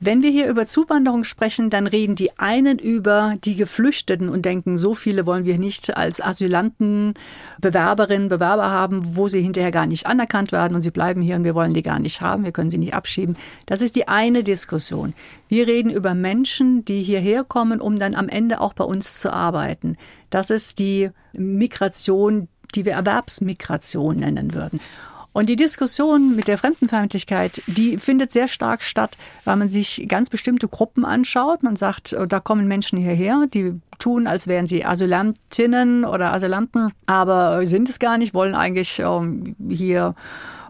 Wenn wir hier über Zuwanderung sprechen, dann reden die einen über die Geflüchteten und denken, so viele wollen wir nicht als Asylanten, Bewerberinnen, Bewerber haben, wo sie hinterher gar nicht anerkannt werden und sie bleiben hier und wir wollen die gar nicht haben, wir können sie nicht abschieben. Das ist die eine Diskussion. Wir reden über Menschen, die hierher kommen, um dann am Ende auch bei uns zu arbeiten. Das ist die Migration, die wir Erwerbsmigration nennen würden. Und die Diskussion mit der Fremdenfeindlichkeit, die findet sehr stark statt, weil man sich ganz bestimmte Gruppen anschaut. Man sagt, oh, da kommen Menschen hierher, die tun, als wären sie Asylantinnen oder Asylanten, aber sind es gar nicht, wollen eigentlich ähm, hier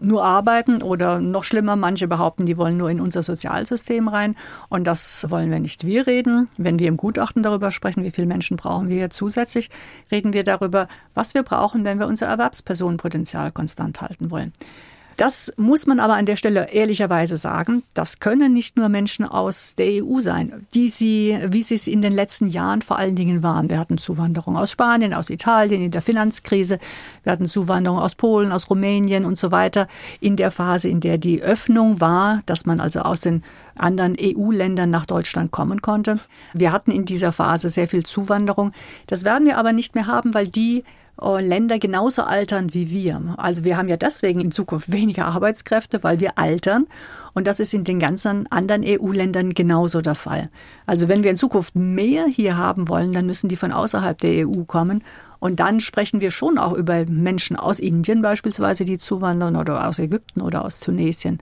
nur arbeiten oder noch schlimmer, manche behaupten, die wollen nur in unser Sozialsystem rein und das wollen wir nicht. Wir reden, wenn wir im Gutachten darüber sprechen, wie viele Menschen brauchen wir zusätzlich, reden wir darüber, was wir brauchen, wenn wir unser Erwerbspersonenpotenzial konstant halten wollen. Das muss man aber an der Stelle ehrlicherweise sagen. Das können nicht nur Menschen aus der EU sein, die sie, wie sie es in den letzten Jahren vor allen Dingen waren. Wir hatten Zuwanderung aus Spanien, aus Italien in der Finanzkrise. Wir hatten Zuwanderung aus Polen, aus Rumänien und so weiter in der Phase, in der die Öffnung war, dass man also aus den anderen EU-Ländern nach Deutschland kommen konnte. Wir hatten in dieser Phase sehr viel Zuwanderung. Das werden wir aber nicht mehr haben, weil die Länder genauso altern wie wir. Also wir haben ja deswegen in Zukunft weniger Arbeitskräfte, weil wir altern. Und das ist in den ganzen anderen EU-Ländern genauso der Fall. Also wenn wir in Zukunft mehr hier haben wollen, dann müssen die von außerhalb der EU kommen. Und dann sprechen wir schon auch über Menschen aus Indien beispielsweise, die zuwandern oder aus Ägypten oder aus Tunesien.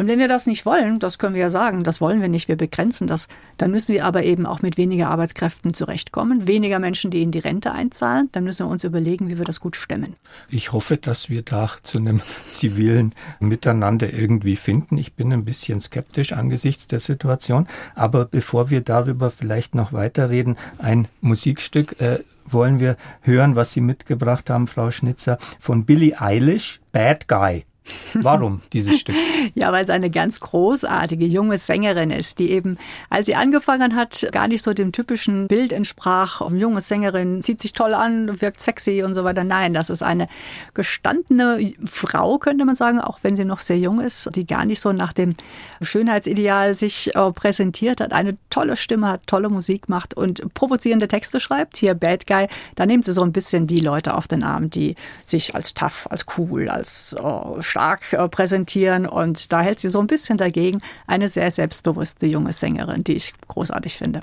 Und wenn wir das nicht wollen, das können wir ja sagen, das wollen wir nicht, wir begrenzen das, dann müssen wir aber eben auch mit weniger Arbeitskräften zurechtkommen, weniger Menschen, die in die Rente einzahlen, dann müssen wir uns überlegen, wie wir das gut stemmen. Ich hoffe, dass wir da zu einem zivilen Miteinander irgendwie finden. Ich bin ein bisschen skeptisch angesichts der Situation, aber bevor wir darüber vielleicht noch weiterreden, ein Musikstück äh, wollen wir hören, was Sie mitgebracht haben, Frau Schnitzer, von Billie Eilish, Bad Guy. Warum dieses Stück? ja, weil es eine ganz großartige junge Sängerin ist, die eben, als sie angefangen hat, gar nicht so dem typischen Bild entsprach. Eine junge Sängerin zieht sich toll an, wirkt sexy und so weiter. Nein, das ist eine gestandene Frau, könnte man sagen, auch wenn sie noch sehr jung ist, die gar nicht so nach dem Schönheitsideal sich äh, präsentiert hat, eine tolle Stimme hat, tolle Musik macht und provozierende Texte schreibt. Hier Bad Guy, da nimmt sie so ein bisschen die Leute auf den Arm, die sich als tough, als cool, als äh, stark äh, präsentieren. Und da hält sie so ein bisschen dagegen. Eine sehr selbstbewusste junge Sängerin, die ich großartig finde.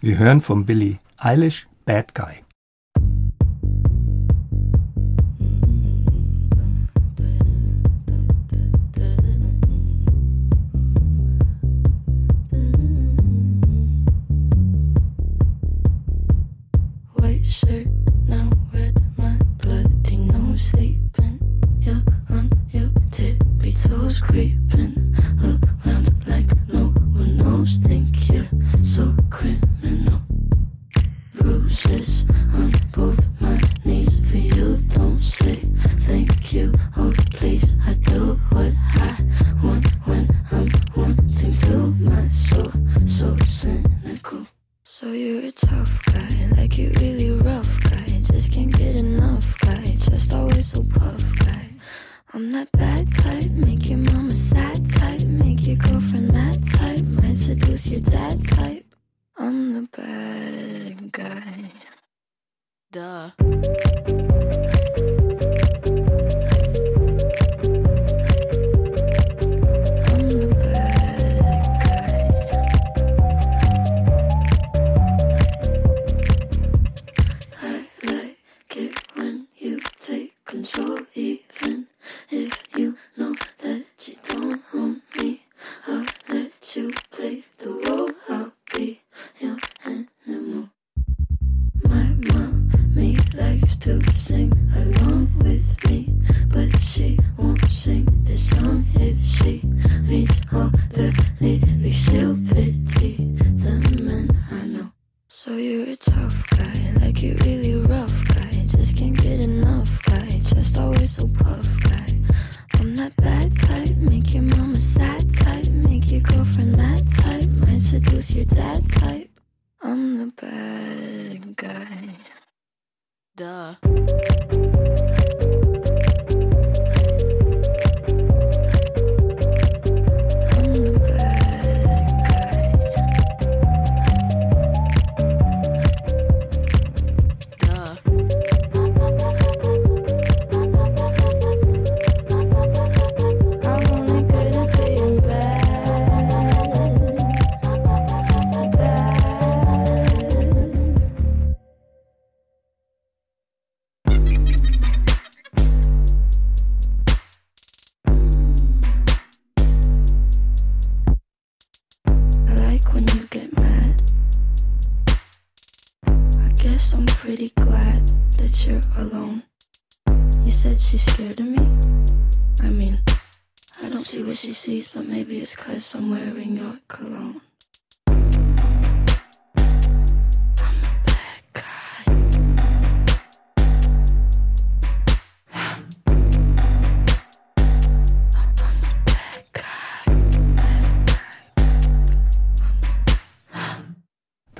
Wir hören von Billy Eilish Bad Guy. to sing along with me, but she won't sing this song if she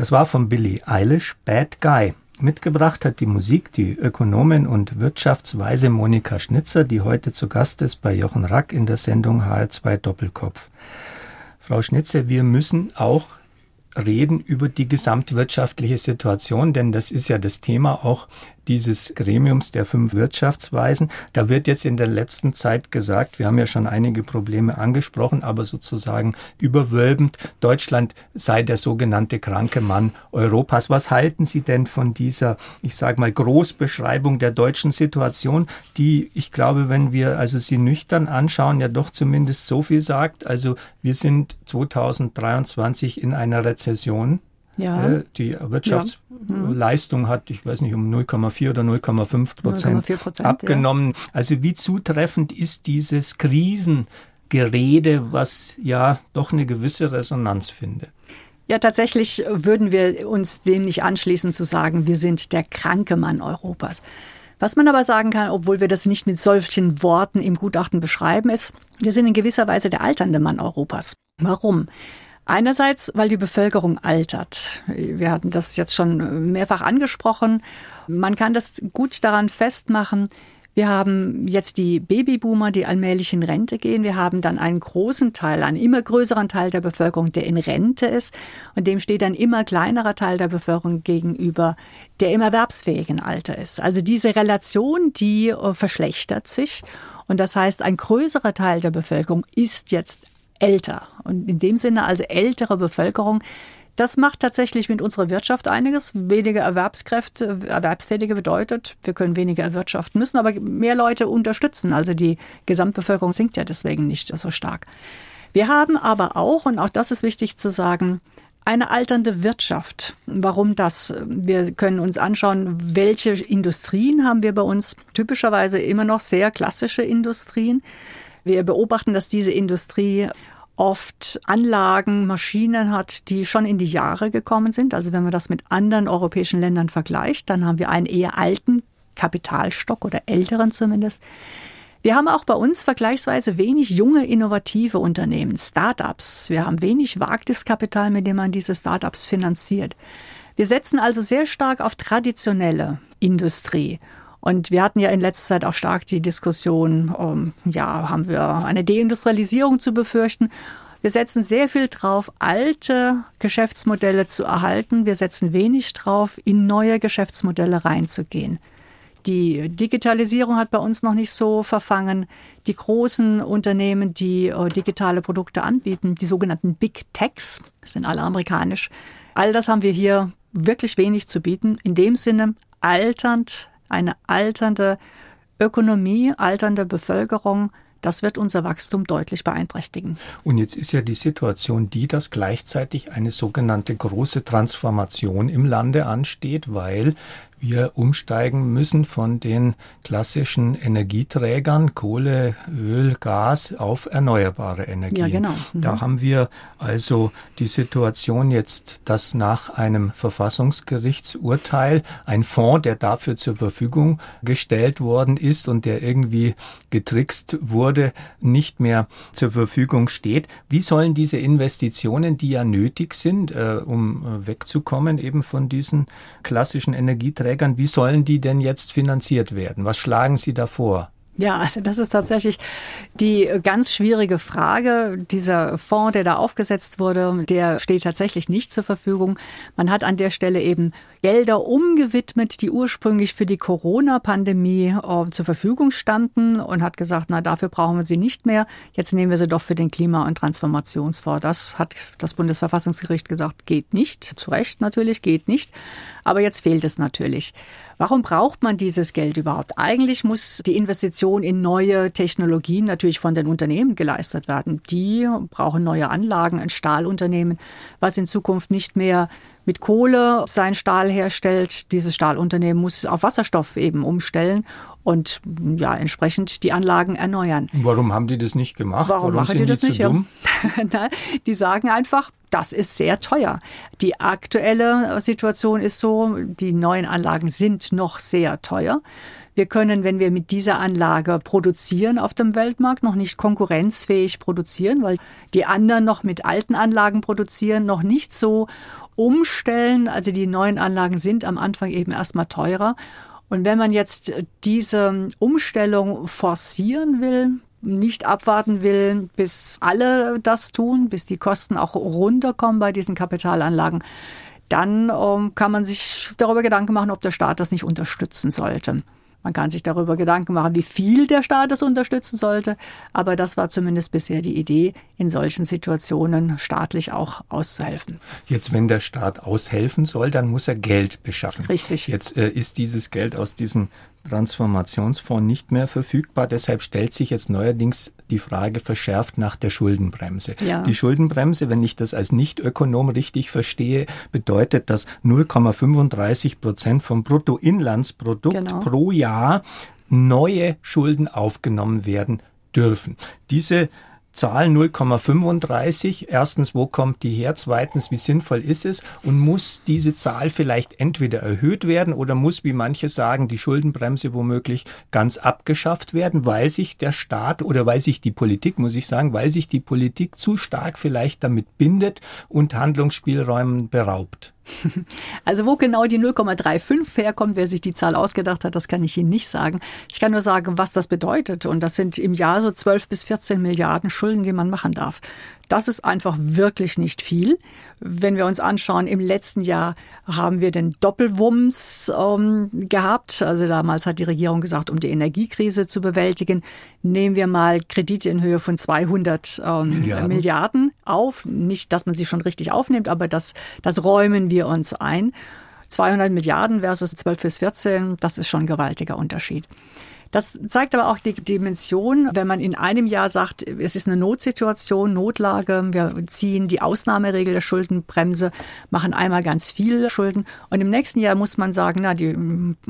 Das war von Billy Eilish Bad Guy. Mitgebracht hat die Musik die Ökonomin und Wirtschaftsweise Monika Schnitzer, die heute zu Gast ist bei Jochen Rack in der Sendung HR2 Doppelkopf. Frau Schnitzer, wir müssen auch reden über die gesamtwirtschaftliche Situation, denn das ist ja das Thema auch dieses Gremiums der fünf Wirtschaftsweisen. Da wird jetzt in der letzten Zeit gesagt, wir haben ja schon einige Probleme angesprochen, aber sozusagen überwölbend, Deutschland sei der sogenannte kranke Mann Europas. Was halten Sie denn von dieser, ich sage mal, Großbeschreibung der deutschen Situation, die, ich glaube, wenn wir also sie nüchtern anschauen, ja doch zumindest so viel sagt. Also wir sind 2023 in einer Rezession. Ja. Äh, die Wirtschaftsleistung ja. hat, ich weiß nicht, um 0,4 oder 0,5 Prozent abgenommen. Ja. Also wie zutreffend ist dieses Krisengerede, was ja doch eine gewisse Resonanz finde? Ja, tatsächlich würden wir uns dem nicht anschließen zu sagen, wir sind der kranke Mann Europas. Was man aber sagen kann, obwohl wir das nicht mit solchen Worten im Gutachten beschreiben, ist, wir sind in gewisser Weise der alternde Mann Europas. Warum? Einerseits, weil die Bevölkerung altert. Wir hatten das jetzt schon mehrfach angesprochen. Man kann das gut daran festmachen, wir haben jetzt die Babyboomer, die allmählich in Rente gehen. Wir haben dann einen großen Teil, einen immer größeren Teil der Bevölkerung, der in Rente ist. Und dem steht ein immer kleinerer Teil der Bevölkerung gegenüber, der im erwerbsfähigen Alter ist. Also diese Relation, die äh, verschlechtert sich. Und das heißt, ein größerer Teil der Bevölkerung ist jetzt älter. Und in dem Sinne also ältere Bevölkerung, das macht tatsächlich mit unserer Wirtschaft einiges. Weniger Erwerbskräfte, Erwerbstätige bedeutet, wir können weniger erwirtschaften, müssen aber mehr Leute unterstützen. Also die Gesamtbevölkerung sinkt ja deswegen nicht so stark. Wir haben aber auch, und auch das ist wichtig zu sagen, eine alternde Wirtschaft. Warum das? Wir können uns anschauen, welche Industrien haben wir bei uns. Typischerweise immer noch sehr klassische Industrien. Wir beobachten, dass diese Industrie oft Anlagen, Maschinen hat, die schon in die Jahre gekommen sind. Also wenn man das mit anderen europäischen Ländern vergleicht, dann haben wir einen eher alten Kapitalstock oder älteren zumindest. Wir haben auch bei uns vergleichsweise wenig junge, innovative Unternehmen, Startups. Wir haben wenig Wagniskapital, mit dem man diese Startups finanziert. Wir setzen also sehr stark auf traditionelle Industrie. Und wir hatten ja in letzter Zeit auch stark die Diskussion, um, ja, haben wir eine Deindustrialisierung zu befürchten? Wir setzen sehr viel drauf, alte Geschäftsmodelle zu erhalten. Wir setzen wenig drauf, in neue Geschäftsmodelle reinzugehen. Die Digitalisierung hat bei uns noch nicht so verfangen. Die großen Unternehmen, die äh, digitale Produkte anbieten, die sogenannten Big Techs, sind alle amerikanisch. All das haben wir hier wirklich wenig zu bieten. In dem Sinne alternd eine alternde Ökonomie, alternde Bevölkerung, das wird unser Wachstum deutlich beeinträchtigen. Und jetzt ist ja die Situation die, dass gleichzeitig eine sogenannte große Transformation im Lande ansteht, weil wir umsteigen müssen von den klassischen Energieträgern Kohle, Öl, Gas auf erneuerbare Energien. Ja, genau. Mhm. Da haben wir also die Situation jetzt, dass nach einem Verfassungsgerichtsurteil ein Fonds, der dafür zur Verfügung gestellt worden ist und der irgendwie getrickst wurde, nicht mehr zur Verfügung steht. Wie sollen diese Investitionen, die ja nötig sind, äh, um äh, wegzukommen eben von diesen klassischen Energieträgern, Trägern, wie sollen die denn jetzt finanziert werden? Was schlagen Sie da vor? Ja, also das ist tatsächlich die ganz schwierige Frage. Dieser Fonds, der da aufgesetzt wurde, der steht tatsächlich nicht zur Verfügung. Man hat an der Stelle eben Gelder umgewidmet, die ursprünglich für die Corona-Pandemie äh, zur Verfügung standen und hat gesagt, na, dafür brauchen wir sie nicht mehr. Jetzt nehmen wir sie doch für den Klima- und Transformationsfonds. Das hat das Bundesverfassungsgericht gesagt, geht nicht. Zu Recht natürlich, geht nicht. Aber jetzt fehlt es natürlich. Warum braucht man dieses Geld überhaupt? Eigentlich muss die Investition in neue Technologien natürlich von den Unternehmen geleistet werden. Die brauchen neue Anlagen, ein Stahlunternehmen, was in Zukunft nicht mehr mit Kohle sein Stahl herstellt. Dieses Stahlunternehmen muss auf Wasserstoff eben umstellen und ja, entsprechend die Anlagen erneuern. Warum haben die das nicht gemacht? Warum, Warum machen die das die nicht? Dumm? die sagen einfach, das ist sehr teuer. Die aktuelle Situation ist so, die neuen Anlagen sind noch sehr teuer. Wir können, wenn wir mit dieser Anlage produzieren auf dem Weltmarkt, noch nicht konkurrenzfähig produzieren, weil die anderen noch mit alten Anlagen produzieren, noch nicht so umstellen. Also die neuen Anlagen sind am Anfang eben erstmal teurer. Und wenn man jetzt diese Umstellung forcieren will, nicht abwarten will, bis alle das tun, bis die Kosten auch runterkommen bei diesen Kapitalanlagen, dann ähm, kann man sich darüber Gedanken machen, ob der Staat das nicht unterstützen sollte. Man kann sich darüber Gedanken machen, wie viel der Staat das unterstützen sollte. Aber das war zumindest bisher die Idee, in solchen Situationen staatlich auch auszuhelfen. Jetzt, wenn der Staat aushelfen soll, dann muss er Geld beschaffen. Richtig. Jetzt äh, ist dieses Geld aus diesem Transformationsfonds nicht mehr verfügbar. Deshalb stellt sich jetzt neuerdings die Frage verschärft nach der Schuldenbremse. Ja. Die Schuldenbremse, wenn ich das als Nichtökonom richtig verstehe, bedeutet, dass 0,35 Prozent vom Bruttoinlandsprodukt genau. pro Jahr neue Schulden aufgenommen werden dürfen. Diese Zahl 0,35. Erstens, wo kommt die her? Zweitens, wie sinnvoll ist es? Und muss diese Zahl vielleicht entweder erhöht werden oder muss, wie manche sagen, die Schuldenbremse womöglich ganz abgeschafft werden, weil sich der Staat oder weil sich die Politik, muss ich sagen, weil sich die Politik zu stark vielleicht damit bindet und Handlungsspielräumen beraubt? Also wo genau die 0,35 herkommt, wer sich die Zahl ausgedacht hat, das kann ich Ihnen nicht sagen. Ich kann nur sagen, was das bedeutet. Und das sind im Jahr so 12 bis 14 Milliarden Schulden, die man machen darf. Das ist einfach wirklich nicht viel. Wenn wir uns anschauen, im letzten Jahr haben wir den Doppelwumms ähm, gehabt. Also damals hat die Regierung gesagt, um die Energiekrise zu bewältigen, nehmen wir mal Kredite in Höhe von 200 ähm, Milliarden. Milliarden auf. Nicht, dass man sie schon richtig aufnimmt, aber das, das räumen wir uns ein. 200 Milliarden versus 12 bis 14, das ist schon ein gewaltiger Unterschied. Das zeigt aber auch die Dimension, wenn man in einem Jahr sagt, es ist eine Notsituation, Notlage, wir ziehen die Ausnahmeregel der Schuldenbremse, machen einmal ganz viel Schulden und im nächsten Jahr muss man sagen, na, die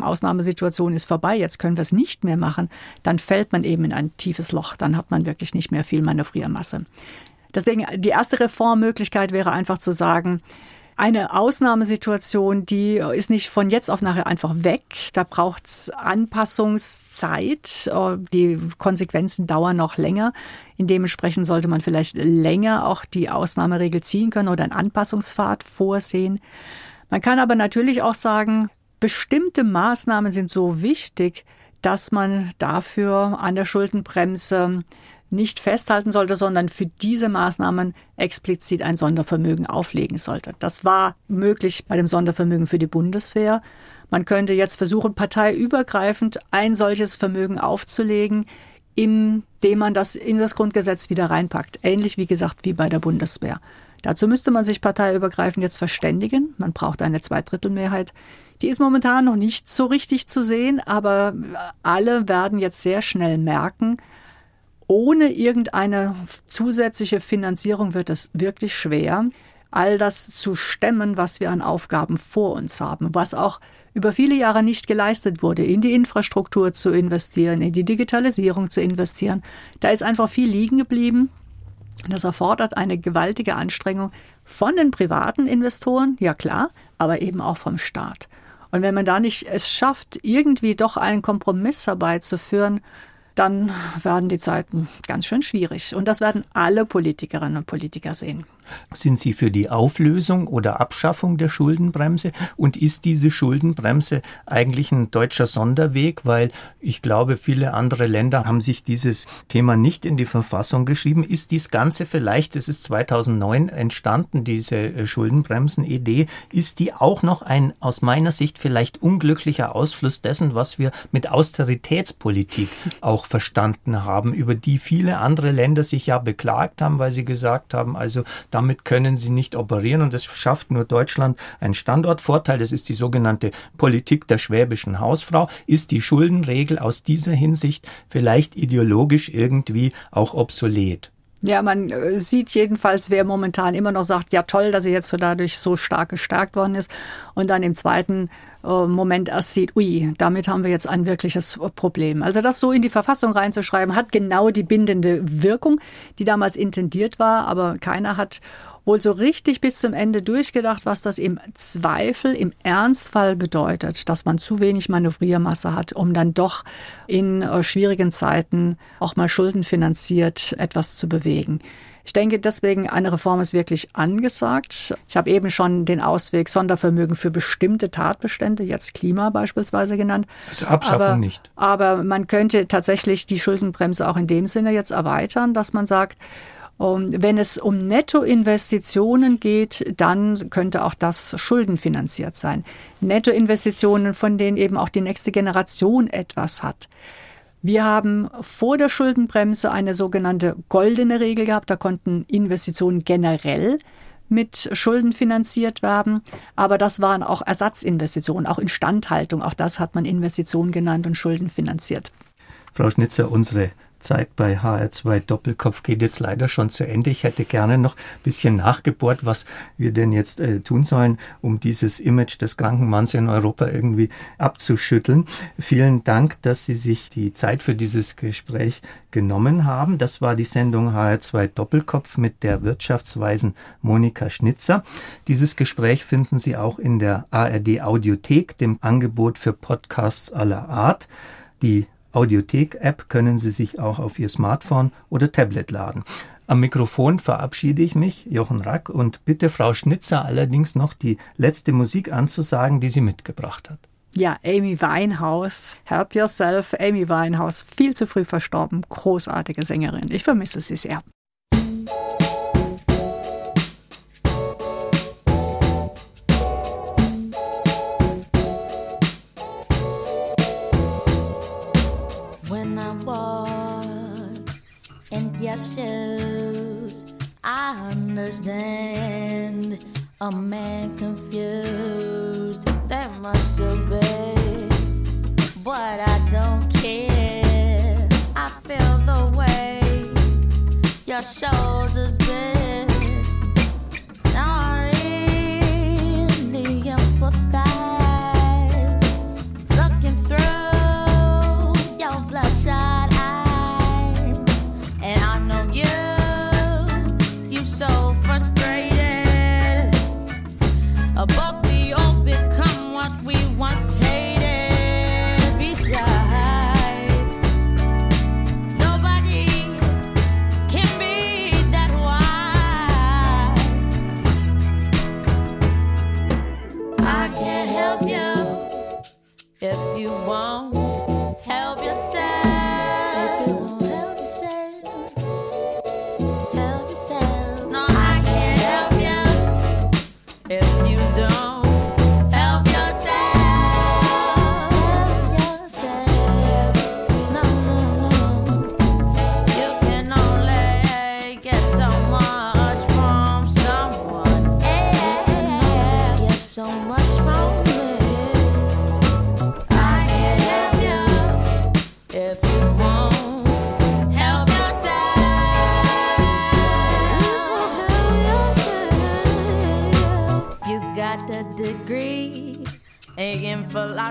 Ausnahmesituation ist vorbei, jetzt können wir es nicht mehr machen, dann fällt man eben in ein tiefes Loch, dann hat man wirklich nicht mehr viel Manövriermasse. Deswegen die erste Reformmöglichkeit wäre einfach zu sagen, eine Ausnahmesituation, die ist nicht von jetzt auf nachher einfach weg. Da braucht es Anpassungszeit. Die Konsequenzen dauern noch länger. Dementsprechend sollte man vielleicht länger auch die Ausnahmeregel ziehen können oder einen Anpassungspfad vorsehen. Man kann aber natürlich auch sagen, bestimmte Maßnahmen sind so wichtig, dass man dafür an der Schuldenbremse nicht festhalten sollte, sondern für diese Maßnahmen explizit ein Sondervermögen auflegen sollte. Das war möglich bei dem Sondervermögen für die Bundeswehr. Man könnte jetzt versuchen, parteiübergreifend ein solches Vermögen aufzulegen, indem man das in das Grundgesetz wieder reinpackt. Ähnlich wie gesagt wie bei der Bundeswehr. Dazu müsste man sich parteiübergreifend jetzt verständigen. Man braucht eine Zweidrittelmehrheit. Die ist momentan noch nicht so richtig zu sehen, aber alle werden jetzt sehr schnell merken, ohne irgendeine zusätzliche Finanzierung wird es wirklich schwer, all das zu stemmen, was wir an Aufgaben vor uns haben, was auch über viele Jahre nicht geleistet wurde, in die Infrastruktur zu investieren, in die Digitalisierung zu investieren. Da ist einfach viel liegen geblieben. Das erfordert eine gewaltige Anstrengung von den privaten Investoren, ja klar, aber eben auch vom Staat. Und wenn man da nicht es schafft, irgendwie doch einen Kompromiss herbeizuführen, dann werden die Zeiten ganz schön schwierig. Und das werden alle Politikerinnen und Politiker sehen. Sind Sie für die Auflösung oder Abschaffung der Schuldenbremse? Und ist diese Schuldenbremse eigentlich ein deutscher Sonderweg? Weil ich glaube, viele andere Länder haben sich dieses Thema nicht in die Verfassung geschrieben. Ist dies Ganze vielleicht, es ist 2009 entstanden, diese äh, Schuldenbremsen-Idee, ist die auch noch ein aus meiner Sicht vielleicht unglücklicher Ausfluss dessen, was wir mit Austeritätspolitik auch verstanden haben, über die viele andere Länder sich ja beklagt haben, weil sie gesagt haben, also da damit können sie nicht operieren und es schafft nur Deutschland einen Standortvorteil. Das ist die sogenannte Politik der schwäbischen Hausfrau. Ist die Schuldenregel aus dieser Hinsicht vielleicht ideologisch irgendwie auch obsolet? Ja, man äh, sieht jedenfalls, wer momentan immer noch sagt, ja toll, dass er jetzt so dadurch so stark gestärkt worden ist. Und dann im zweiten Moment erst sieht, ui, damit haben wir jetzt ein wirkliches Problem. Also das so in die Verfassung reinzuschreiben, hat genau die bindende Wirkung, die damals intendiert war, aber keiner hat wohl so richtig bis zum Ende durchgedacht, was das im Zweifel, im Ernstfall bedeutet, dass man zu wenig Manövriermasse hat, um dann doch in äh, schwierigen Zeiten auch mal schuldenfinanziert etwas zu bewegen. Ich denke, deswegen eine Reform ist wirklich angesagt. Ich habe eben schon den Ausweg Sondervermögen für bestimmte Tatbestände, jetzt Klima beispielsweise genannt. Also Abschaffung aber, nicht. Aber man könnte tatsächlich die Schuldenbremse auch in dem Sinne jetzt erweitern, dass man sagt, wenn es um Nettoinvestitionen geht, dann könnte auch das schuldenfinanziert sein. Nettoinvestitionen, von denen eben auch die nächste Generation etwas hat. Wir haben vor der Schuldenbremse eine sogenannte goldene Regel gehabt. Da konnten Investitionen generell mit Schulden finanziert werden. Aber das waren auch Ersatzinvestitionen, auch Instandhaltung. Auch das hat man Investitionen genannt und Schulden finanziert. Frau Schnitzer, unsere Zeit bei HR2 Doppelkopf geht jetzt leider schon zu Ende. Ich hätte gerne noch ein bisschen nachgebohrt, was wir denn jetzt äh, tun sollen, um dieses Image des kranken Manns in Europa irgendwie abzuschütteln. Vielen Dank, dass Sie sich die Zeit für dieses Gespräch genommen haben. Das war die Sendung HR2 Doppelkopf mit der Wirtschaftsweisen Monika Schnitzer. Dieses Gespräch finden Sie auch in der ARD Audiothek, dem Angebot für Podcasts aller Art. Die Audiothek-App können Sie sich auch auf Ihr Smartphone oder Tablet laden. Am Mikrofon verabschiede ich mich, Jochen Rack, und bitte Frau Schnitzer allerdings noch die letzte Musik anzusagen, die sie mitgebracht hat. Ja, Amy Winehouse, Help Yourself, Amy Winehouse, viel zu früh verstorben, großartige Sängerin. Ich vermisse sie sehr.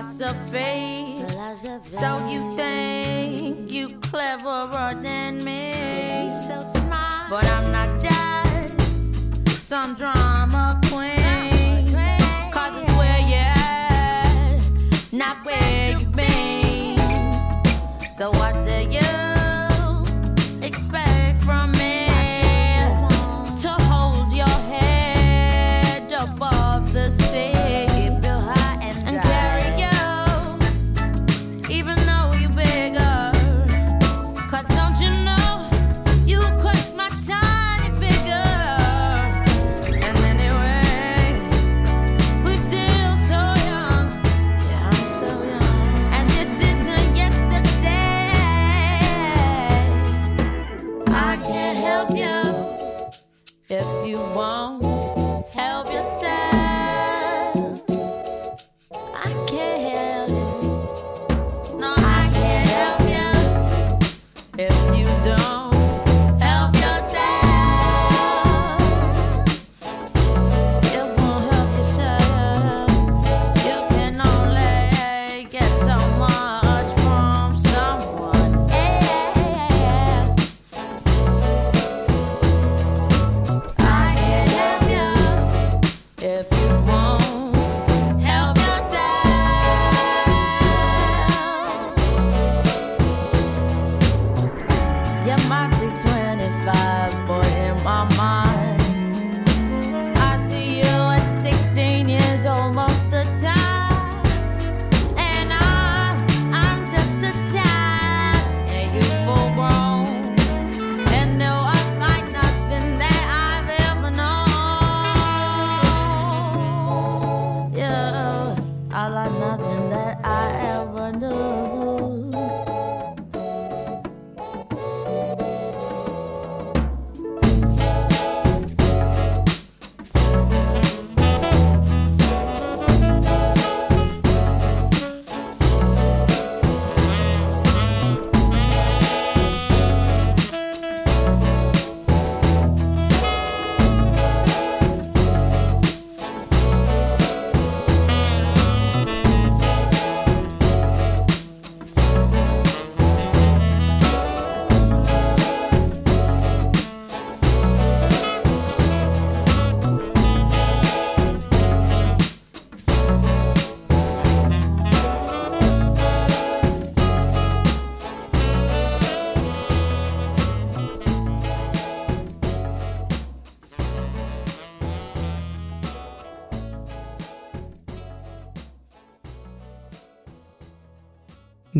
Philosophy. philosophy. So you think you cleverer than me? So smart, but I'm not just some drama queen.